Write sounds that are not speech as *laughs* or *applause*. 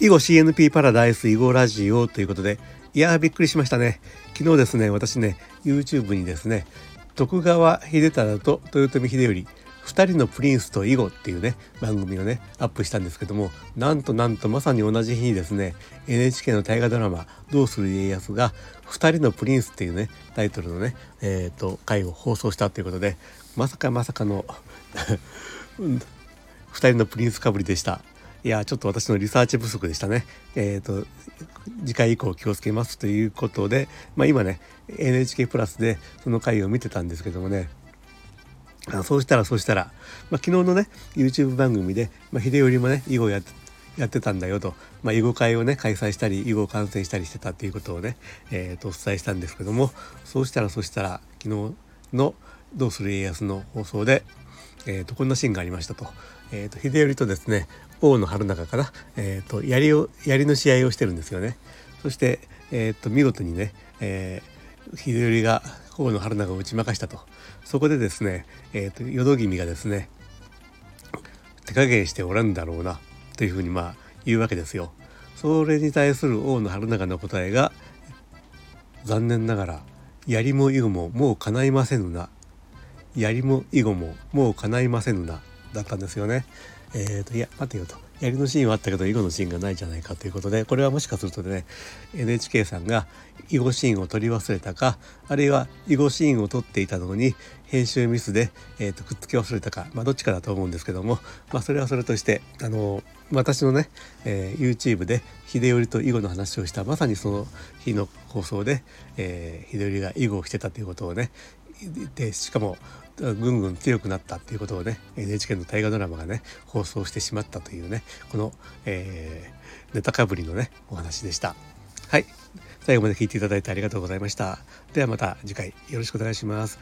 囲碁 CNP パラダイス囲碁ラジオということでいやーびっくりしましたね昨日ですね私ね YouTube にですね徳川秀忠と豊臣秀頼2人のプリンスと囲碁っていうね番組をねアップしたんですけどもなんとなんとまさに同じ日にですね NHK の大河ドラマ「どうする家康」が「2人のプリンス」っていうねタイトルのねえっ、ー、と回を放送したということでまさかまさかの *laughs* 2人のプリンスかぶりでした。いやちょっと私のリサーチ不足でしたね。えっ、ー、と次回以降気をつけますということで、まあ、今ね NHK プラスでその回を見てたんですけどもねあそうしたらそうしたら、まあ、昨日のね YouTube 番組で、まあ、秀頼もね囲碁やってやってたんだよと、まあ、囲碁会をね開催したり囲碁観戦したりしてたっていうことをね、えー、とお伝えしたんですけどもそうしたらそうしたら昨日の「どうする家康」の放送で、えー、とこんなシーンがありましたと,、えー、と秀頼とですね王の春中かな、えー、と槍を槍の試合をしてるんですよね。そして、えー、と見事にね、えー、秀頼が王の春中を打ち負かしたとそこでですね、えー、と淀君がですね手加減しておらんだろうなというふうにまあ言うわけですよ。それに対する王の春中の答えが残念ながら槍も囲碁ももう叶いませぬな槍も囲碁ももう叶いませぬなだったんですよね。えーと、いや待てよと槍のシーンはあったけど囲碁のシーンがないじゃないかということでこれはもしかするとね NHK さんが囲碁シーンを撮り忘れたかあるいは囲碁シーンを撮っていたのに編集ミスで、えーと、くっつけ忘れたか、まあ、どっちかだと思うんですけども、まあ、それはそれとしてあの私のね、えー、YouTube で秀頼と囲碁の話をしたまさにその日の放送で、えー、秀頼が囲碁をしてたということをねでしかもぐんぐん強くなったっていうことをね NHK の大河ドラマがね放送してしまったというねこの、えー、ネタかぶりのねお話でした。はい。最後まで聞いていただいてありがとうございました。ではまた次回よろしくお願いします。